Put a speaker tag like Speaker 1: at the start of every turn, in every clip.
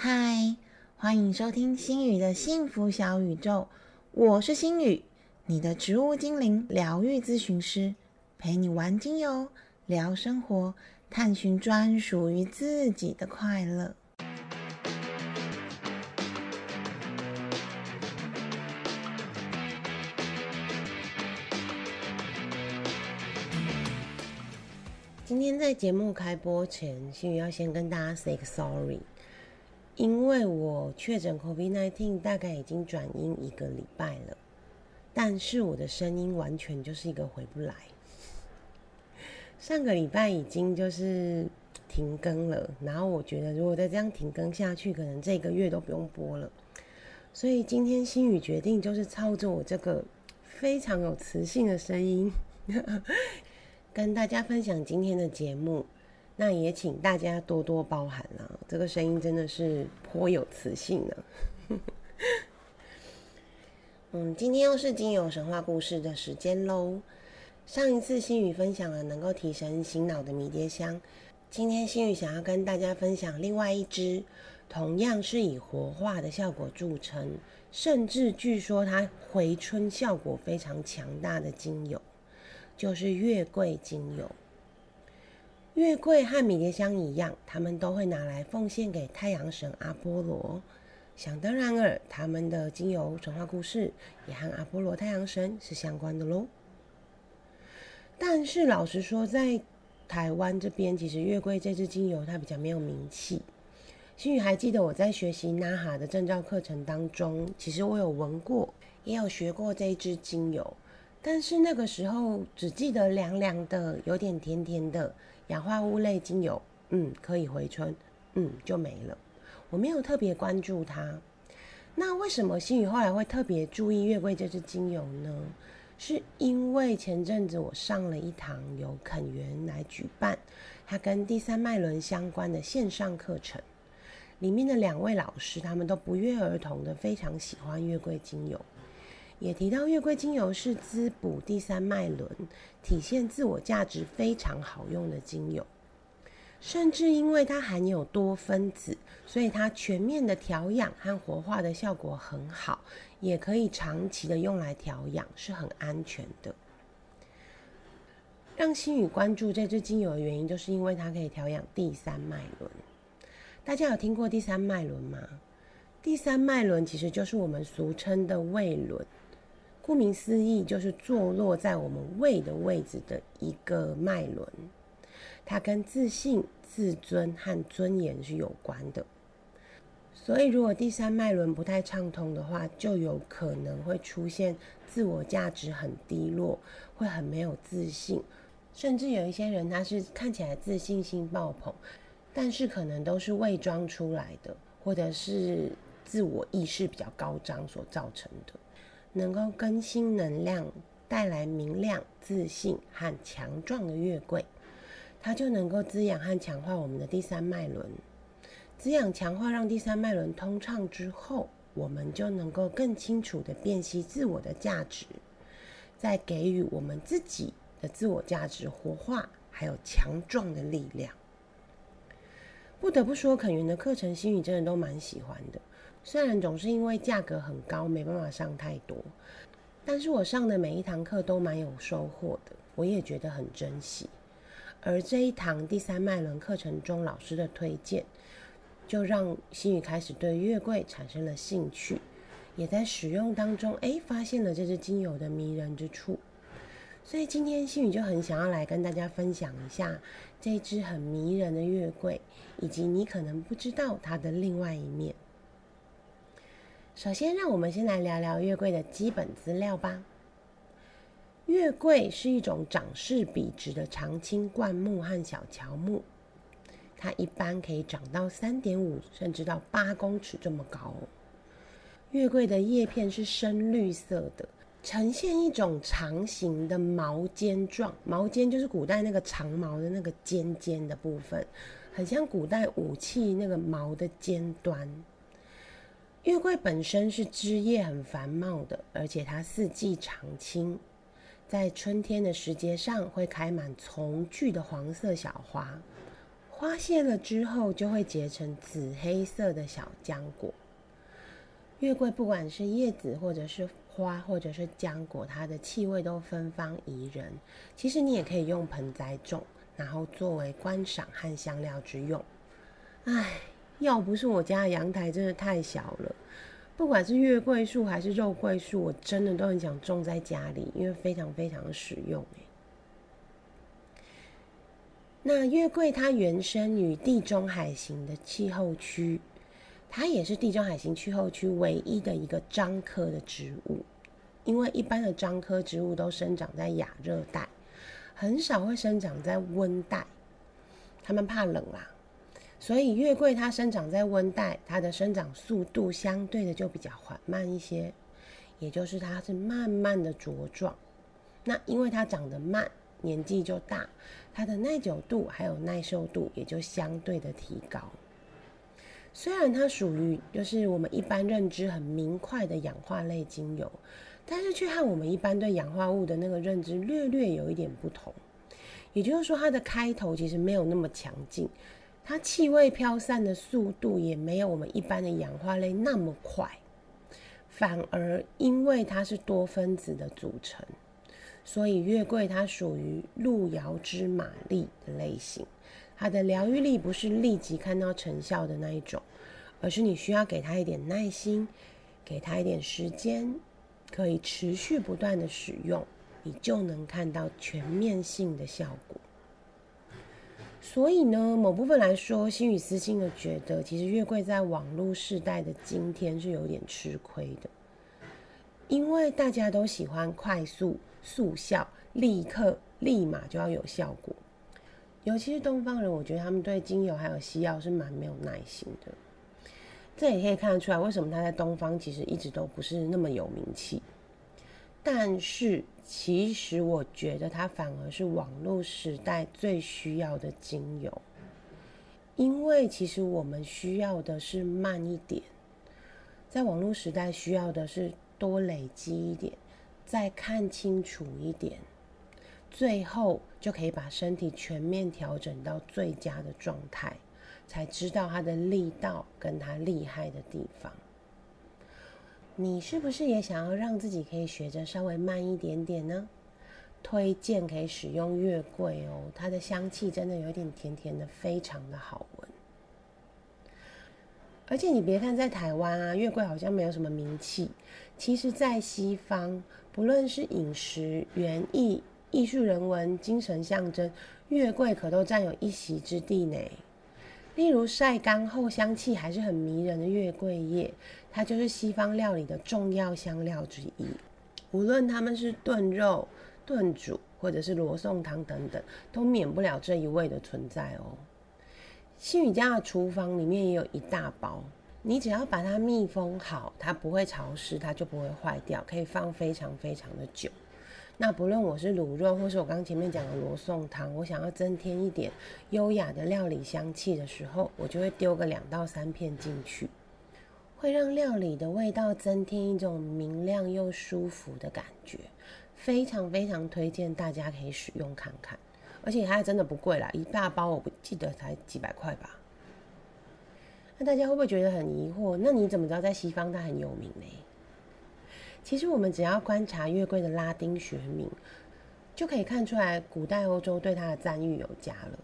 Speaker 1: 嗨，欢迎收听心宇的幸福小宇宙，我是心宇，你的植物精灵疗愈咨询师，陪你玩精油，聊生活，探寻专属于自己的快乐。今天在节目开播前，心宇要先跟大家 say 个 sorry，因为我确诊 COVID-19 大概已经转阴一个礼拜了，但是我的声音完全就是一个回不来。上个礼拜已经就是停更了，然后我觉得如果再这样停更下去，可能这个月都不用播了。所以今天心宇决定就是操作我这个非常有磁性的声音。跟大家分享今天的节目，那也请大家多多包涵啦。这个声音真的是颇有磁性呢。嗯，今天又是精油神话故事的时间喽。上一次心宇分享了能够提神醒脑的迷迭香，今天心宇想要跟大家分享另外一支，同样是以活化的效果著称，甚至据说它回春效果非常强大的精油。就是月桂精油。月桂和迷迭香一样，他们都会拿来奉献给太阳神阿波罗。想当然尔，他们的精油神话故事也和阿波罗太阳神是相关的喽。但是老实说，在台湾这边，其实月桂这支精油它比较没有名气。心宇还记得我在学习纳哈的证照课程当中，其实我有闻过，也有学过这支精油。但是那个时候只记得凉凉的，有点甜甜的氧化物类精油，嗯，可以回春，嗯，就没了。我没有特别关注它。那为什么心宇后来会特别注意月桂这支精油呢？是因为前阵子我上了一堂由肯源来举办，它跟第三脉轮相关的线上课程，里面的两位老师他们都不约而同的非常喜欢月桂精油。也提到月桂精油是滋补第三脉轮、体现自我价值非常好用的精油，甚至因为它含有多分子，所以它全面的调养和活化的效果很好，也可以长期的用来调养，是很安全的。让心宇关注这支精油的原因，就是因为它可以调养第三脉轮。大家有听过第三脉轮吗？第三脉轮其实就是我们俗称的胃轮。顾名思义，就是坐落在我们胃的位置的一个脉轮，它跟自信、自尊和尊严是有关的。所以，如果第三脉轮不太畅通的话，就有可能会出现自我价值很低落，会很没有自信，甚至有一些人他是看起来自信心爆棚，但是可能都是伪装出来的，或者是自我意识比较高涨所造成的。能够更新能量，带来明亮、自信和强壮的月桂，它就能够滋养和强化我们的第三脉轮。滋养、强化，让第三脉轮通畅之后，我们就能够更清楚的辨析自我的价值，再给予我们自己的自我价值活化，还有强壮的力量。不得不说，肯源的课程，心宇真的都蛮喜欢的。虽然总是因为价格很高，没办法上太多，但是我上的每一堂课都蛮有收获的，我也觉得很珍惜。而这一堂第三脉轮课程中老师的推荐，就让心宇开始对月桂产生了兴趣，也在使用当中，哎，发现了这支精油的迷人之处。所以今天心宇就很想要来跟大家分享一下这支很迷人的月桂，以及你可能不知道它的另外一面。首先，让我们先来聊聊月桂的基本资料吧。月桂是一种长势笔直的长青灌木和小乔木，它一般可以长到三点五甚至到八公尺这么高。月桂的叶片是深绿色的，呈现一种长形的毛尖状，毛尖就是古代那个长毛的那个尖尖的部分，很像古代武器那个矛的尖端。月桂本身是枝叶很繁茂的，而且它四季常青，在春天的时节上会开满丛聚的黄色小花，花谢了之后，就会结成紫黑色的小浆果。月桂不管是叶子，或者是花，或者是浆果，它的气味都芬芳宜人。其实你也可以用盆栽种，然后作为观赏和香料之用。唉，要不是我家的阳台真的太小了，不管是月桂树还是肉桂树，我真的都很想种在家里，因为非常非常实用那月桂它原生于地中海型的气候区，它也是地中海型气候区唯一的一个樟科的植物。因为一般的樟科植物都生长在亚热带，很少会生长在温带，它们怕冷啦。所以月桂它生长在温带，它的生长速度相对的就比较缓慢一些，也就是它是慢慢的茁壮。那因为它长得慢。年纪就大，它的耐久度还有耐受度也就相对的提高。虽然它属于就是我们一般认知很明快的氧化类精油，但是却和我们一般对氧化物的那个认知略略有一点不同。也就是说，它的开头其实没有那么强劲，它气味飘散的速度也没有我们一般的氧化类那么快，反而因为它是多分子的组成。所以月桂它属于路遥知马力的类型，它的疗愈力不是立即看到成效的那一种，而是你需要给它一点耐心，给它一点时间，可以持续不断的使用，你就能看到全面性的效果。所以呢，某部分来说，心与私心的觉得，其实月桂在网络时代的今天是有点吃亏的，因为大家都喜欢快速。速效，立刻立马就要有效果。尤其是东方人，我觉得他们对精油还有西药是蛮没有耐心的。这也可以看得出来，为什么他在东方其实一直都不是那么有名气。但是，其实我觉得它反而是网络时代最需要的精油，因为其实我们需要的是慢一点，在网络时代需要的是多累积一点。再看清楚一点，最后就可以把身体全面调整到最佳的状态，才知道它的力道跟它厉害的地方。你是不是也想要让自己可以学着稍微慢一点点呢？推荐可以使用月桂哦，它的香气真的有点甜甜的，非常的好闻。而且你别看在台湾啊，月桂好像没有什么名气，其实，在西方。不论是饮食、园艺、艺术、人文、精神象征，月桂可都占有一席之地呢。例如晒干后香气还是很迷人的月桂叶，它就是西方料理的重要香料之一。无论他们是炖肉、炖煮，或者是罗宋汤等等，都免不了这一味的存在哦。新宇家的厨房里面也有一大包。你只要把它密封好，它不会潮湿，它就不会坏掉，可以放非常非常的久。那不论我是卤肉，或是我刚前面讲的罗宋汤，我想要增添一点优雅的料理香气的时候，我就会丢个两到三片进去，会让料理的味道增添一种明亮又舒服的感觉。非常非常推荐大家可以使用看看，而且它真的不贵啦，一大包我不记得才几百块吧。那大家会不会觉得很疑惑？那你怎么知道在西方它很有名呢？其实我们只要观察月桂的拉丁学名，就可以看出来古代欧洲对它的赞誉有加了。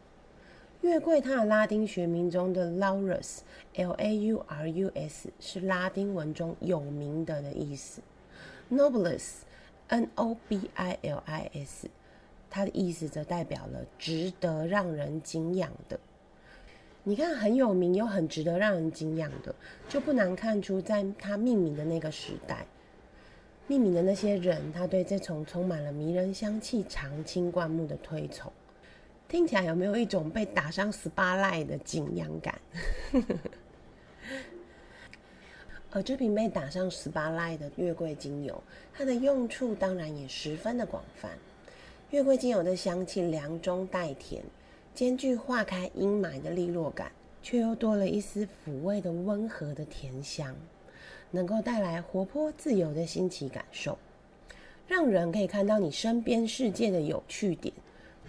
Speaker 1: 月桂它的拉丁学名中的 Laurus（L A U R U S） 是拉丁文中有名的的意思；Nobilis（N O B I L I S） 它的意思则代表了值得让人敬仰的。你看，很有名又很值得让人敬仰的，就不难看出，在它命名的那个时代，命名的那些人，他对这种充满了迷人香气、常青灌木的推崇，听起来有没有一种被打上 spotlight 的敬仰感？而 这瓶被打上 spotlight 的月桂精油，它的用处当然也十分的广泛。月桂精油的香气凉中带甜。兼具化开阴霾的利落感，却又多了一丝抚慰的温和的甜香，能够带来活泼自由的新奇感受，让人可以看到你身边世界的有趣点，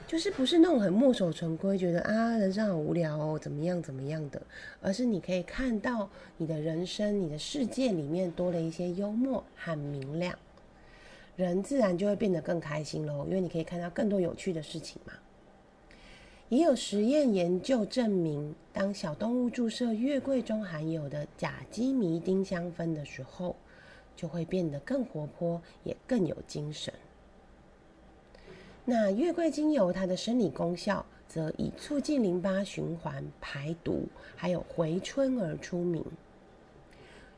Speaker 1: 就是不是那种很墨守成规，觉得啊人生好无聊哦，怎么样怎么样的，而是你可以看到你的人生、你的世界里面多了一些幽默和明亮，人自然就会变得更开心喽，因为你可以看到更多有趣的事情嘛。也有实验研究证明，当小动物注射月桂中含有的甲基醚丁香酚的时候，就会变得更活泼，也更有精神。那月桂精油它的生理功效，则以促进淋巴循环、排毒，还有回春而出名。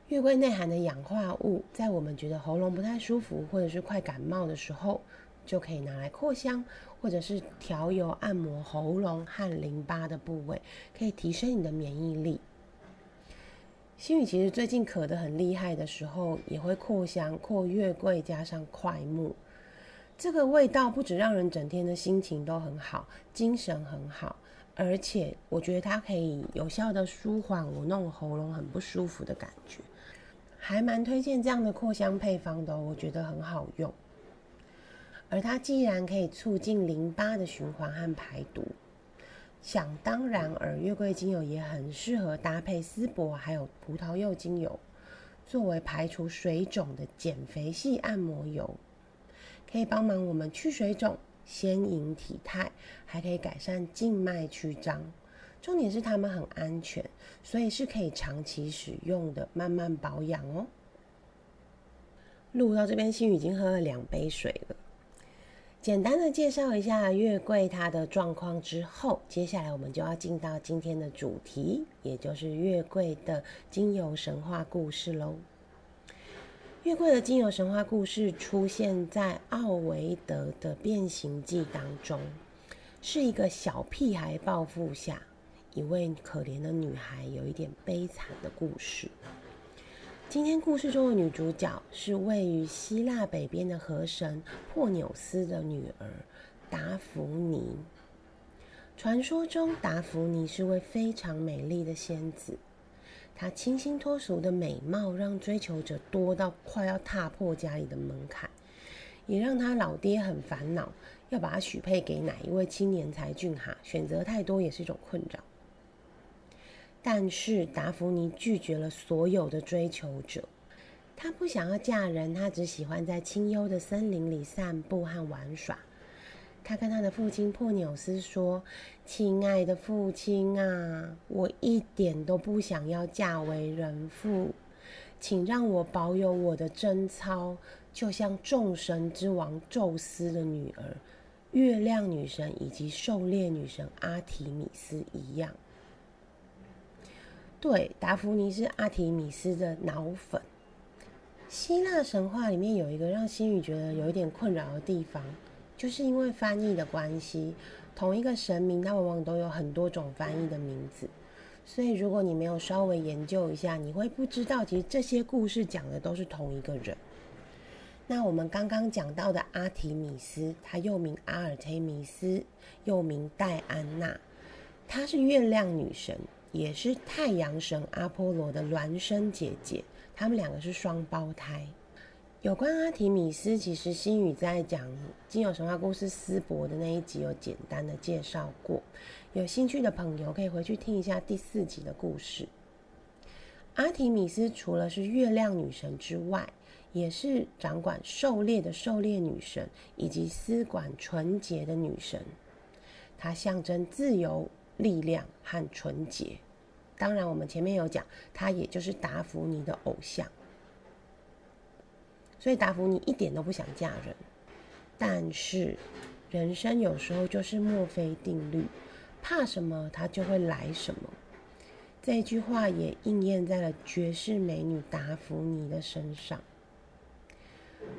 Speaker 1: 月桂内含的氧化物，在我们觉得喉咙不太舒服，或者是快感冒的时候，就可以拿来扩香，或者是调油按摩喉咙和淋巴的部位，可以提升你的免疫力。心宇其实最近咳得很厉害的时候，也会扩香，扩月桂加上快木。这个味道不止让人整天的心情都很好，精神很好，而且我觉得它可以有效的舒缓我那种喉咙很不舒服的感觉，还蛮推荐这样的扩香配方的，我觉得很好用。而它既然可以促进淋巴的循环和排毒，想当然而月桂精油也很适合搭配丝柏还有葡萄柚精油，作为排除水肿的减肥系按摩油。可以帮忙我们去水肿、鲜莹体态，还可以改善静脉曲张。重点是它们很安全，所以是可以长期使用的，慢慢保养哦。录到这边，心雨已经喝了两杯水了。简单的介绍一下月桂它的状况之后，接下来我们就要进到今天的主题，也就是月桂的精油神话故事喽。月桂的精油神话故事出现在奥维德的《变形记》当中，是一个小屁孩报复下一位可怜的女孩有一点悲惨的故事。今天故事中的女主角是位于希腊北边的河神珀纽斯的女儿达芙妮。传说中，达芙妮是位非常美丽的仙子。她清新脱俗的美貌，让追求者多到快要踏破家里的门槛，也让他老爹很烦恼，要把她许配给哪一位青年才俊哈？选择太多也是一种困扰。但是达芙妮拒绝了所有的追求者，她不想要嫁人，她只喜欢在清幽的森林里散步和玩耍。她跟她的父亲珀纽斯说：“亲爱的父亲啊，我一点都不想要嫁为人妇，请让我保有我的贞操，就像众神之王宙斯的女儿月亮女神以及狩猎女神阿提米斯一样。”对，达芙妮是阿提米斯的脑粉。希腊神话里面有一个让心宇觉得有一点困扰的地方。就是因为翻译的关系，同一个神明，它往往都有很多种翻译的名字。所以，如果你没有稍微研究一下，你会不知道，其实这些故事讲的都是同一个人。那我们刚刚讲到的阿提米斯，她又名阿尔忒弥斯，又名戴安娜，她是月亮女神，也是太阳神阿波罗的孪生姐姐，他们两个是双胞胎。有关阿提米斯，其实心宇在讲精油神话故事丝柏的那一集有简单的介绍过，有兴趣的朋友可以回去听一下第四集的故事。阿提米斯除了是月亮女神之外，也是掌管狩猎的狩猎女神，以及司管纯洁的女神。她象征自由、力量和纯洁。当然，我们前面有讲，他也就是达芙妮的偶像。所以达芙妮一点都不想嫁人，但是人生有时候就是墨菲定律，怕什么他就会来什么。这句话也应验在了绝世美女达芙妮的身上。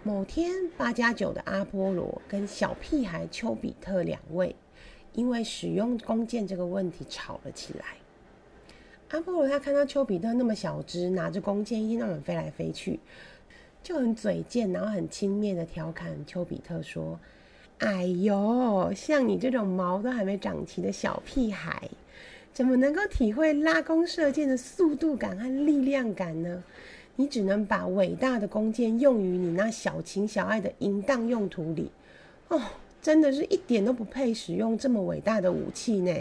Speaker 1: 某天，八加九的阿波罗跟小屁孩丘比特两位，因为使用弓箭这个问题吵了起来。阿波罗他看到丘比特那么小只，拿着弓箭一天到晚飞来飞去。就很嘴贱，然后很轻蔑的调侃丘比特说：“哎呦，像你这种毛都还没长齐的小屁孩，怎么能够体会拉弓射箭的速度感和力量感呢？你只能把伟大的弓箭用于你那小情小爱的淫荡用途里。”哦，真的是一点都不配使用这么伟大的武器呢。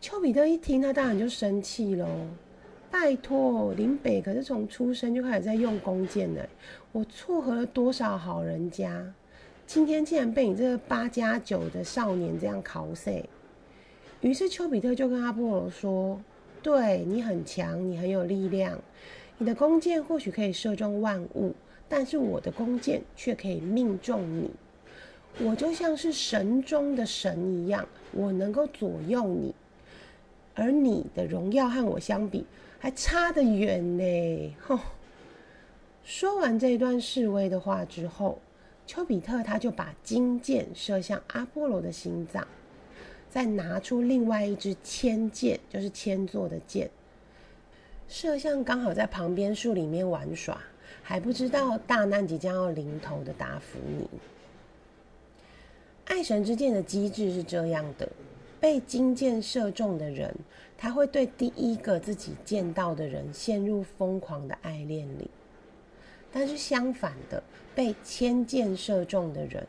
Speaker 1: 丘比特一听，他当然就生气喽。拜托，林北可是从出生就开始在用弓箭呢，我撮合了多少好人家，今天竟然被你这个八加九的少年这样考死。于是丘比特就跟阿波罗说：“对你很强，你很有力量，你的弓箭或许可以射中万物，但是我的弓箭却可以命中你。我就像是神中的神一样，我能够左右你，而你的荣耀和我相比。”还差得远呢！吼！说完这段示威的话之后，丘比特他就把金箭射向阿波罗的心脏，再拿出另外一支铅箭，就是铅做的箭，射向刚好在旁边树里面玩耍，还不知道大难即将要临头的达芙妮。爱神之箭的机制是这样的。被金箭射中的人，他会对第一个自己见到的人陷入疯狂的爱恋里；但是相反的，被千箭射中的人，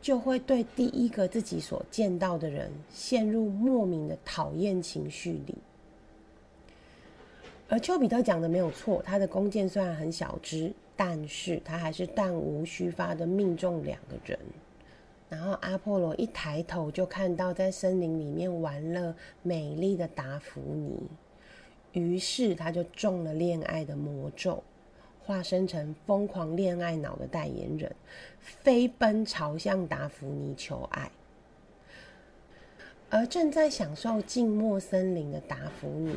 Speaker 1: 就会对第一个自己所见到的人陷入莫名的讨厌情绪里。而丘比特讲的没有错，他的弓箭虽然很小只，但是他还是弹无虚发的命中两个人。然后阿波罗一抬头，就看到在森林里面玩乐美丽的达芙妮，于是他就中了恋爱的魔咒，化身成疯狂恋爱脑的代言人，飞奔朝向达芙妮求爱。而正在享受静默森林的达芙妮，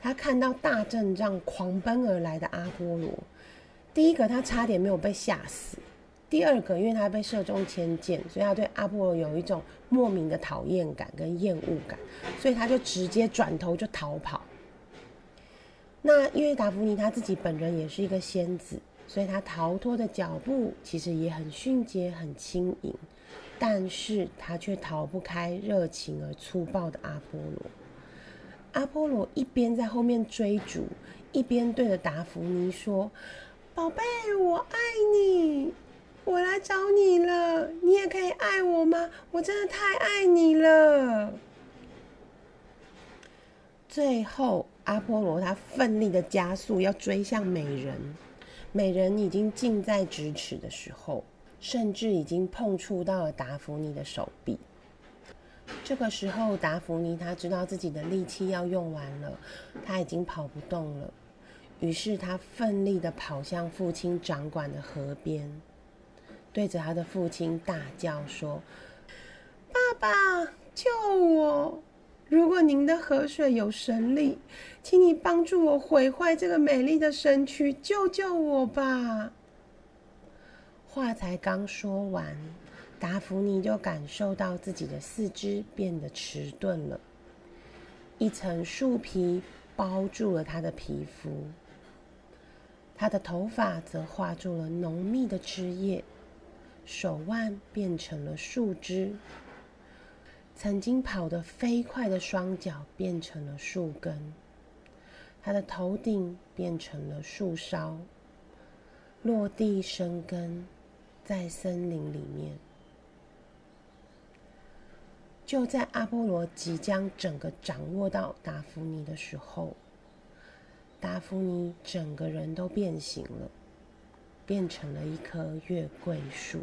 Speaker 1: 他看到大阵仗狂奔而来的阿波罗，第一个他差点没有被吓死。第二个，因为他被射中千箭，所以他对阿波罗有一种莫名的讨厌感跟厌恶感，所以他就直接转头就逃跑。那因为达芙妮她自己本人也是一个仙子，所以她逃脱的脚步其实也很迅捷、很轻盈，但是她却逃不开热情而粗暴的阿波罗。阿波罗一边在后面追逐，一边对着达芙妮说：“宝贝，我爱你。”我来找你了，你也可以爱我吗？我真的太爱你了。最后，阿波罗他奋力的加速，要追向美人。美人已经近在咫尺的时候，甚至已经碰触到了达芙妮的手臂。这个时候，达芙妮他知道自己的力气要用完了，他已经跑不动了。于是，他奋力的跑向父亲掌管的河边。对着他的父亲大叫说：“爸爸，救我！如果您的河水有神力，请你帮助我毁坏这个美丽的身躯，救救我吧！”话才刚说完，达芙妮就感受到自己的四肢变得迟钝了，一层树皮包住了他的皮肤，他的头发则化住了浓密的枝叶。手腕变成了树枝，曾经跑得飞快的双脚变成了树根，他的头顶变成了树梢，落地生根在森林里面。就在阿波罗即将整个掌握到达芙妮的时候，达芙妮整个人都变形了，变成了一棵月桂树。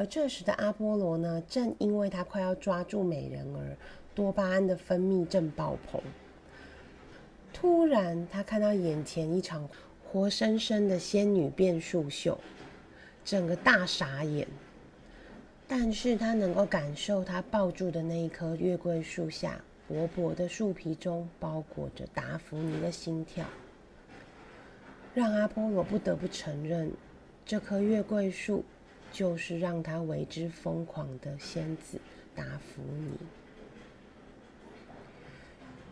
Speaker 1: 而这时的阿波罗呢，正因为他快要抓住美人儿，多巴胺的分泌正爆棚。突然，他看到眼前一场活生生的仙女变树秀，整个大傻眼。但是他能够感受，他抱住的那一棵月桂树下薄薄的树皮中包裹着达芙妮的心跳，让阿波罗不得不承认，这棵月桂树。就是让他为之疯狂的仙子达芙妮。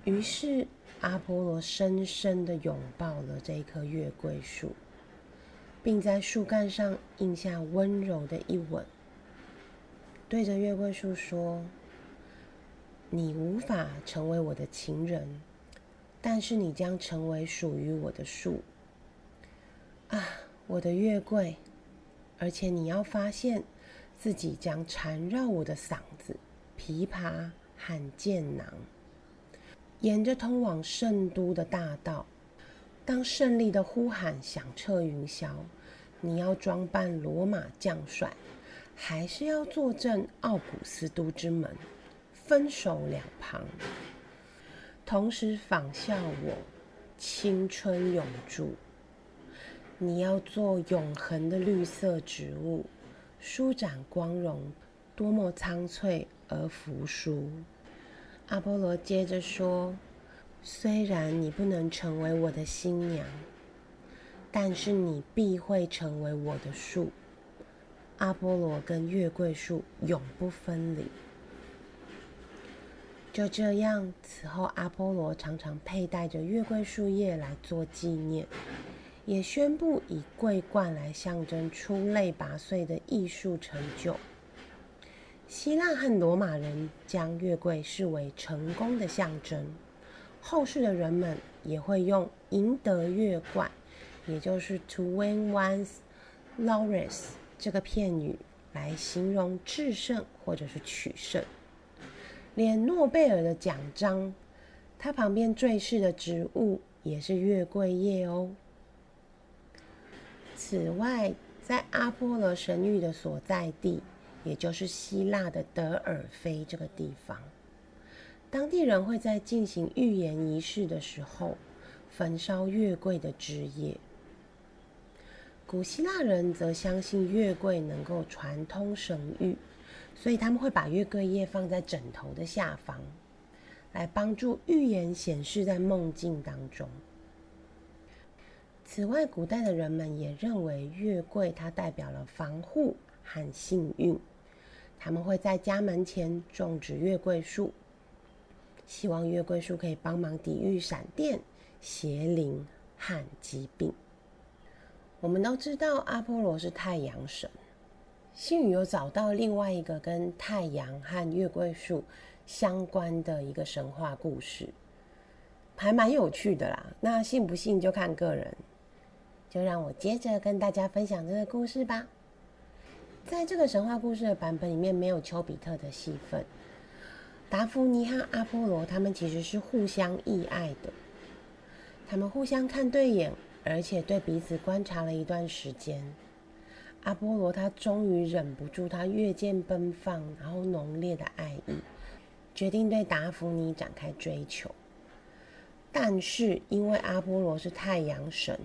Speaker 1: 于是阿波罗深深的拥抱了这棵月桂树，并在树干上印下温柔的一吻，对着月桂树说：“你无法成为我的情人，但是你将成为属于我的树。啊，我的月桂！”而且你要发现，自己将缠绕我的嗓子，琵琶和剑囊，沿着通往圣都的大道。当胜利的呼喊响彻云霄，你要装扮罗马将帅，还是要坐镇奥古斯都之门？分手两旁，同时仿效我，青春永驻。你要做永恒的绿色植物，舒展光荣，多么苍翠而扶疏。阿波罗接着说：“虽然你不能成为我的新娘，但是你必会成为我的树。阿波罗跟月桂树永不分离。”就这样，此后阿波罗常常佩戴着月桂树叶来做纪念，也宣布以桂冠来象征出类拔萃的艺术成就。希腊和罗马人将月桂视为成功的象征，后世的人们也会用“赢得月冠”，也就是 “to win one's laurels” 这个片语来形容制胜或者是取胜。连诺贝尔的奖章，它旁边坠饰的植物也是月桂叶哦。此外，在阿波罗神域的所在地，也就是希腊的德尔菲这个地方，当地人会在进行预言仪式的时候，焚烧月桂的枝叶。古希腊人则相信月桂能够传通神谕。所以他们会把月桂叶放在枕头的下方，来帮助预言显示在梦境当中。此外，古代的人们也认为月桂它代表了防护和幸运，他们会在家门前种植月桂树，希望月桂树可以帮忙抵御闪电、邪灵和疾病。我们都知道阿波罗是太阳神。星宇有找到另外一个跟太阳和月桂树相关的一个神话故事，还蛮有趣的啦。那信不信就看个人。就让我接着跟大家分享这个故事吧。在这个神话故事的版本里面，没有丘比特的戏份。达芙妮和阿波罗他们其实是互相意爱的，他们互相看对眼，而且对彼此观察了一段时间。阿波罗他终于忍不住他越见奔放然后浓烈的爱意，决定对达芙妮展开追求。但是因为阿波罗是太阳神，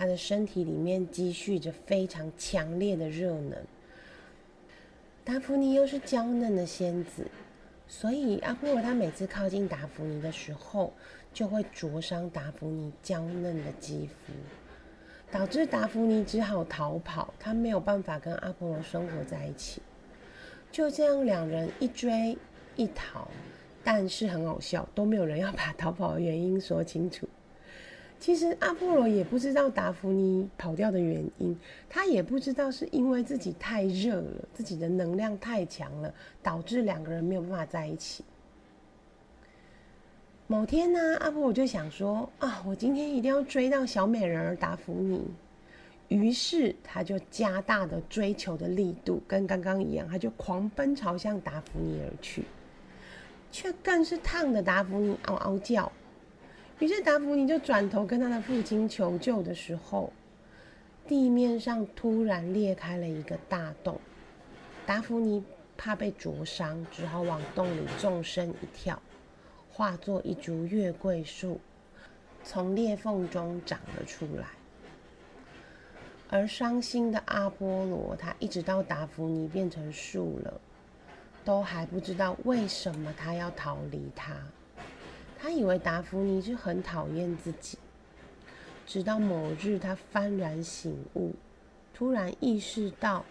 Speaker 1: 他的身体里面积蓄着非常强烈的热能，达芙妮又是娇嫩的仙子，所以阿波罗他每次靠近达芙妮的时候，就会灼伤达芙妮娇嫩的肌肤。导致达芙妮只好逃跑，他没有办法跟阿波罗生活在一起。就这样，两人一追一逃，但是很好笑，都没有人要把逃跑的原因说清楚。其实阿波罗也不知道达芙妮跑掉的原因，他也不知道是因为自己太热了，自己的能量太强了，导致两个人没有办法在一起。某天呢，阿波罗就想说啊，我今天一定要追到小美人儿达芙妮。于是他就加大的追求的力度，跟刚刚一样，他就狂奔朝向达芙妮而去，却更是烫的达芙妮嗷嗷叫。于是达芙妮就转头跟他的父亲求救的时候，地面上突然裂开了一个大洞。达芙妮怕被灼伤，只好往洞里纵身一跳。化作一株月桂树，从裂缝中长了出来。而伤心的阿波罗，他一直到达芙妮变成树了，都还不知道为什么他要逃离他。他以为达芙妮是很讨厌自己，直到某日他幡然醒悟，突然意识到，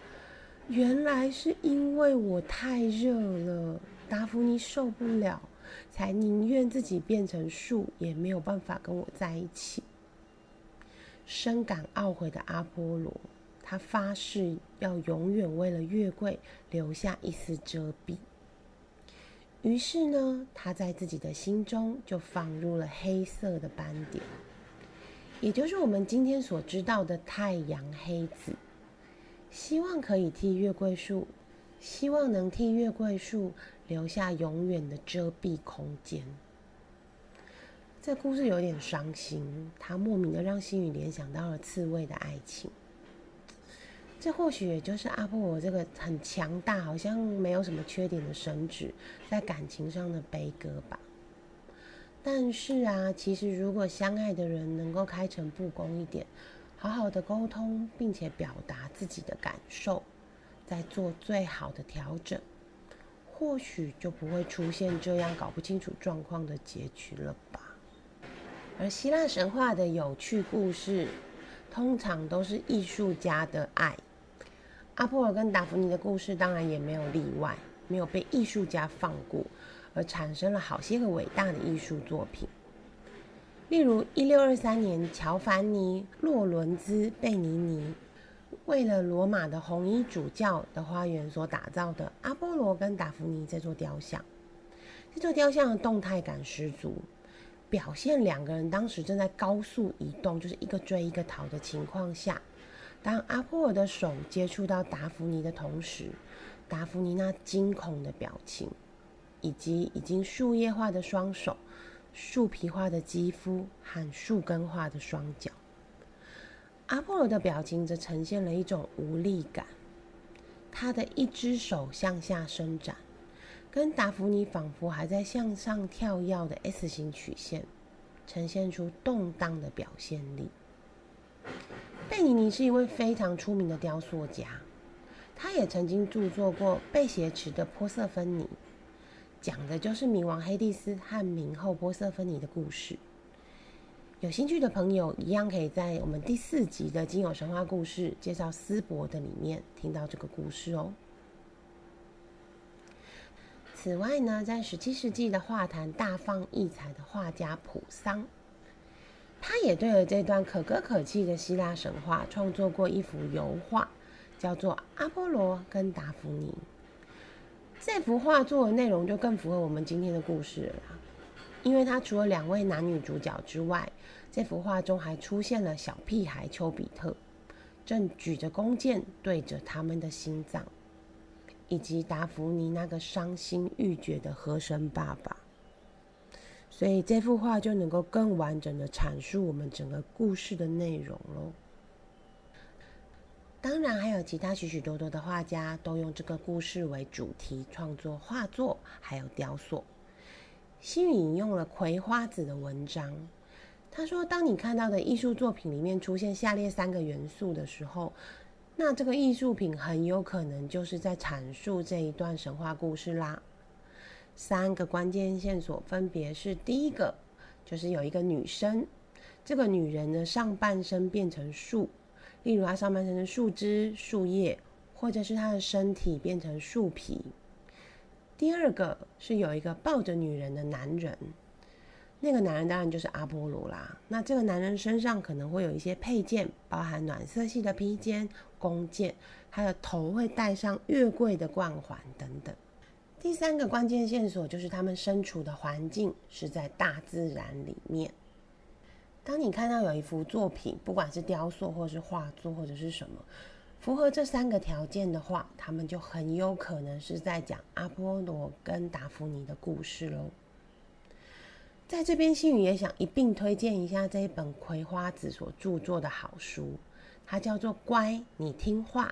Speaker 1: 原来是因为我太热了，达芙妮受不了。才宁愿自己变成树，也没有办法跟我在一起。深感懊悔的阿波罗，他发誓要永远为了月桂留下一丝遮蔽。于是呢，他在自己的心中就放入了黑色的斑点，也就是我们今天所知道的太阳黑子，希望可以替月桂树希望能替月桂树留下永远的遮蔽空间。这故事有点伤心，它莫名的让心宇联想到了刺猬的爱情。这或许也就是阿波罗这个很强大、好像没有什么缺点的神祇在感情上的悲歌吧。但是啊，其实如果相爱的人能够开诚布公一点，好好的沟通，并且表达自己的感受，再做最好的调整，或许就不会出现这样搞不清楚状况的结局了吧。而希腊神话的有趣故事，通常都是艺术家的爱。阿波罗跟达芙妮的故事当然也没有例外，没有被艺术家放过，而产生了好些个伟大的艺术作品。例如，一六二三年，乔凡尼·洛伦兹·贝尼尼为了罗马的红衣主教的花园所打造的阿波罗跟达芙妮这座雕像。这座雕像的动态感十足，表现两个人当时正在高速移动，就是一个追一个逃的情况下。当阿波罗的手接触到达芙妮的同时，达芙妮那惊恐的表情，以及已经树叶化的双手、树皮化的肌肤和树根化的双脚，阿波罗的表情则呈现了一种无力感。他的一只手向下伸展，跟达芙妮仿佛还在向上跳跃的 S 型曲线，呈现出动荡的表现力。贝尼尼是一位非常出名的雕塑家，他也曾经著作过《被挟持的波色芬尼》，讲的就是冥王黑帝斯和冥后波色芬尼的故事。有兴趣的朋友，一样可以在我们第四集的《金友神话故事》介绍斯伯的里面听到这个故事哦。此外呢，在十七世纪的画坛大放异彩的画家普桑。他也对了这段可歌可泣的希腊神话创作过一幅油画，叫做《阿波罗跟达芙妮》。这幅画作的内容就更符合我们今天的故事了，因为他除了两位男女主角之外，这幅画中还出现了小屁孩丘比特，正举着弓箭对着他们的心脏，以及达芙妮那个伤心欲绝的河神爸爸。所以这幅画就能够更完整的阐述我们整个故事的内容喽。当然，还有其他许许多多的画家都用这个故事为主题创作画作，还有雕塑。新宇引用了葵花子的文章，他说：“当你看到的艺术作品里面出现下列三个元素的时候，那这个艺术品很有可能就是在阐述这一段神话故事啦。”三个关键线索分别是：第一个，就是有一个女生，这个女人的上半身变成树，例如她上半身的树枝、树叶，或者是她的身体变成树皮。第二个是有一个抱着女人的男人，那个男人当然就是阿波罗啦。那这个男人身上可能会有一些配件，包含暖色系的披肩、弓箭，他的头会戴上月桂的冠环等等。第三个关键线索就是他们身处的环境是在大自然里面。当你看到有一幅作品，不管是雕塑或是画作或者是什么，符合这三个条件的话，他们就很有可能是在讲阿波罗跟达芙妮的故事喽。在这边，心宇也想一并推荐一下这一本葵花子所著作的好书，它叫做《乖，你听话》。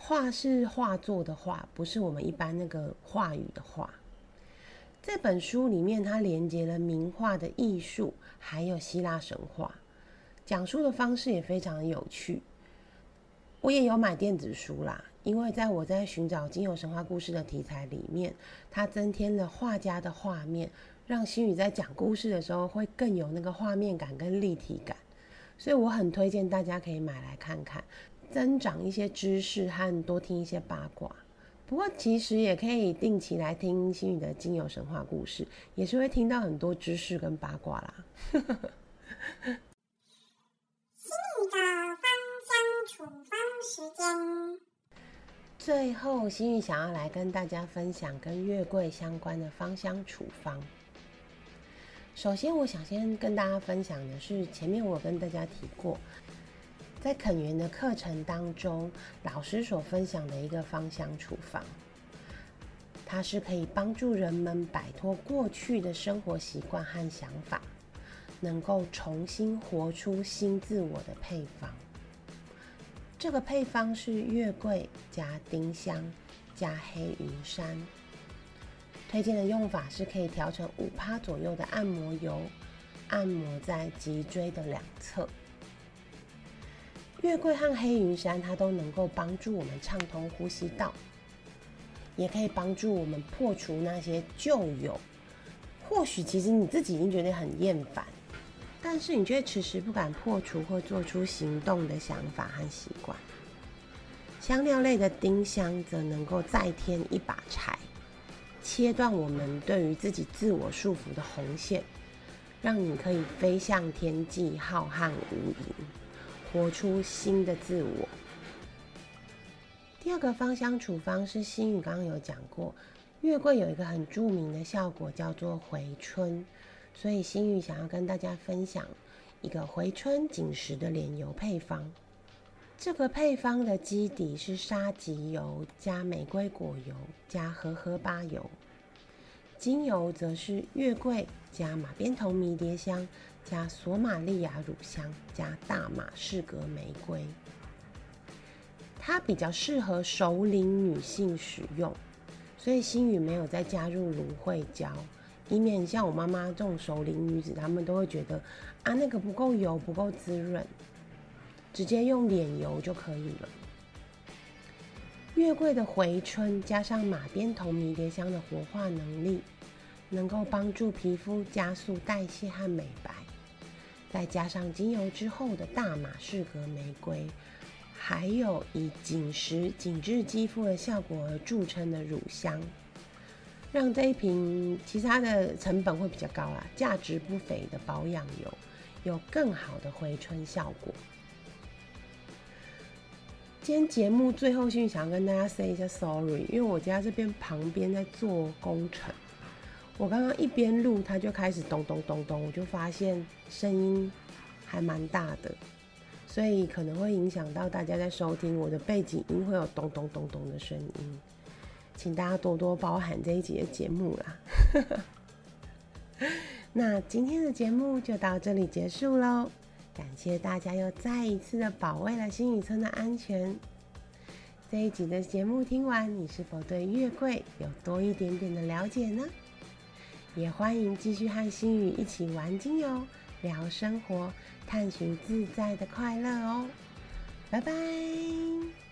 Speaker 1: 画是画作的画，不是我们一般那个话语的话。这本书里面，它连接了名画的艺术，还有希腊神话，讲述的方式也非常有趣。我也有买电子书啦，因为在我在寻找金有神话故事的题材里面，它增添了画家的画面，让心宇在讲故事的时候会更有那个画面感跟立体感，所以我很推荐大家可以买来看看。增长一些知识和多听一些八卦，不过其实也可以定期来听心宇的精油神话故事，也是会听到很多知识跟八卦啦。心宇的芳香处方时间，最后心宇想要来跟大家分享跟月桂相关的芳香处方。首先，我想先跟大家分享的是，前面我跟大家提过。在肯源的课程当中，老师所分享的一个芳香处方，它是可以帮助人们摆脱过去的生活习惯和想法，能够重新活出新自我的配方。这个配方是月桂加丁香加黑云杉。推荐的用法是可以调成五趴左右的按摩油，按摩在脊椎的两侧。月桂和黑云杉它都能够帮助我们畅通呼吸道，也可以帮助我们破除那些旧有，或许其实你自己已经觉得很厌烦。但是你却迟迟不敢破除或做出行动的想法和习惯。香料类的丁香则能够再添一把柴，切断我们对于自己自我束缚的红线，让你可以飞向天际，浩瀚无垠，活出新的自我。第二个芳香处方是心宇刚刚有讲过，月桂有一个很著名的效果叫做回春。所以心宇想要跟大家分享一个回春紧实的脸油配方。这个配方的基底是沙棘油加玫瑰果油加荷荷巴油，精油则是月桂加马鞭头迷迭香加索玛利亚乳香加大马士革玫瑰。它比较适合熟龄女性使用，所以心宇没有再加入芦荟胶。以免像我妈妈这种熟龄女子，她们都会觉得啊那个不够油不够滋润，直接用脸油就可以了。月桂的回春加上马鞭头迷迭香的活化能力，能够帮助皮肤加速代谢和美白。再加上精油之后的大马士革玫瑰，还有以紧实紧致肌肤的效果而著称的乳香。让这一瓶其实它的成本会比较高啦，价值不菲的保养油有更好的回春效果。今天节目最后，心想要跟大家 say 一下 sorry，因为我家这边旁边在做工程，我刚刚一边录，它就开始咚咚咚咚，我就发现声音还蛮大的，所以可能会影响到大家在收听我的背景音会有咚咚咚咚的声音。请大家多多包涵这一集的节目啦。那今天的节目就到这里结束喽，感谢大家又再一次的保卫了新宇村的安全。这一集的节目听完，你是否对月桂有多一点点的了解呢？也欢迎继续和新宇一起玩精油、聊生活、探寻自在的快乐哦。拜拜。